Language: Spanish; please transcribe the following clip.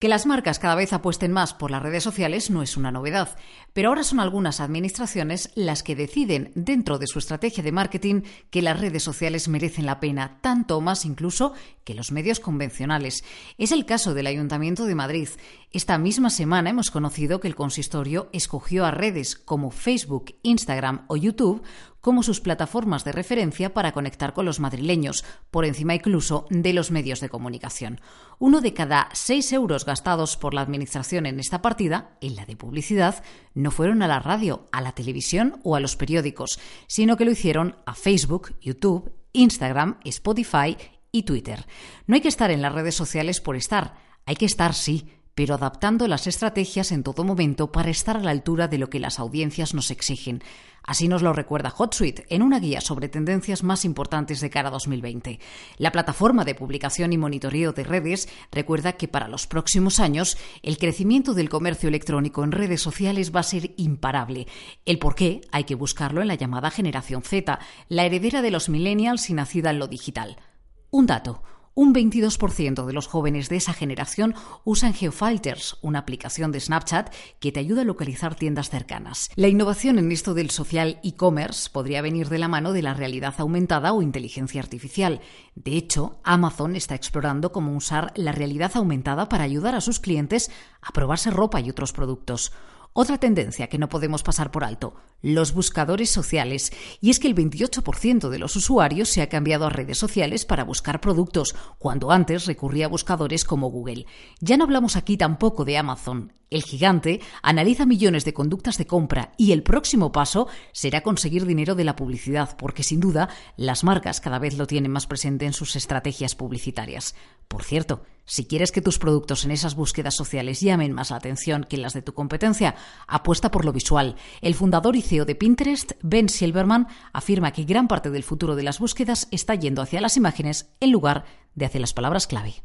Que las marcas cada vez apuesten más por las redes sociales no es una novedad, pero ahora son algunas administraciones las que deciden dentro de su estrategia de marketing que las redes sociales merecen la pena, tanto o más incluso que los medios convencionales. Es el caso del Ayuntamiento de Madrid. Esta misma semana hemos conocido que el consistorio escogió a redes como Facebook, Instagram o YouTube como sus plataformas de referencia para conectar con los madrileños, por encima incluso de los medios de comunicación. Uno de cada seis euros gastados por la Administración en esta partida, en la de publicidad, no fueron a la radio, a la televisión o a los periódicos, sino que lo hicieron a Facebook, YouTube, Instagram, Spotify y Twitter. No hay que estar en las redes sociales por estar, hay que estar sí, pero adaptando las estrategias en todo momento para estar a la altura de lo que las audiencias nos exigen. Así nos lo recuerda HotSuite en una guía sobre tendencias más importantes de cara a 2020. La plataforma de publicación y monitoreo de redes recuerda que para los próximos años el crecimiento del comercio electrónico en redes sociales va a ser imparable. El por qué hay que buscarlo en la llamada generación Z, la heredera de los millennials y nacida en lo digital. Un dato. Un 22% de los jóvenes de esa generación usan GeoFilters, una aplicación de Snapchat que te ayuda a localizar tiendas cercanas. La innovación en esto del social e-commerce podría venir de la mano de la realidad aumentada o inteligencia artificial. De hecho, Amazon está explorando cómo usar la realidad aumentada para ayudar a sus clientes a probarse ropa y otros productos. Otra tendencia que no podemos pasar por alto, los buscadores sociales. Y es que el 28% de los usuarios se ha cambiado a redes sociales para buscar productos, cuando antes recurría a buscadores como Google. Ya no hablamos aquí tampoco de Amazon. El gigante analiza millones de conductas de compra y el próximo paso será conseguir dinero de la publicidad, porque sin duda las marcas cada vez lo tienen más presente en sus estrategias publicitarias. Por cierto, si quieres que tus productos en esas búsquedas sociales llamen más la atención que las de tu competencia, apuesta por lo visual. El fundador y CEO de Pinterest, Ben Silverman, afirma que gran parte del futuro de las búsquedas está yendo hacia las imágenes en lugar de hacia las palabras clave.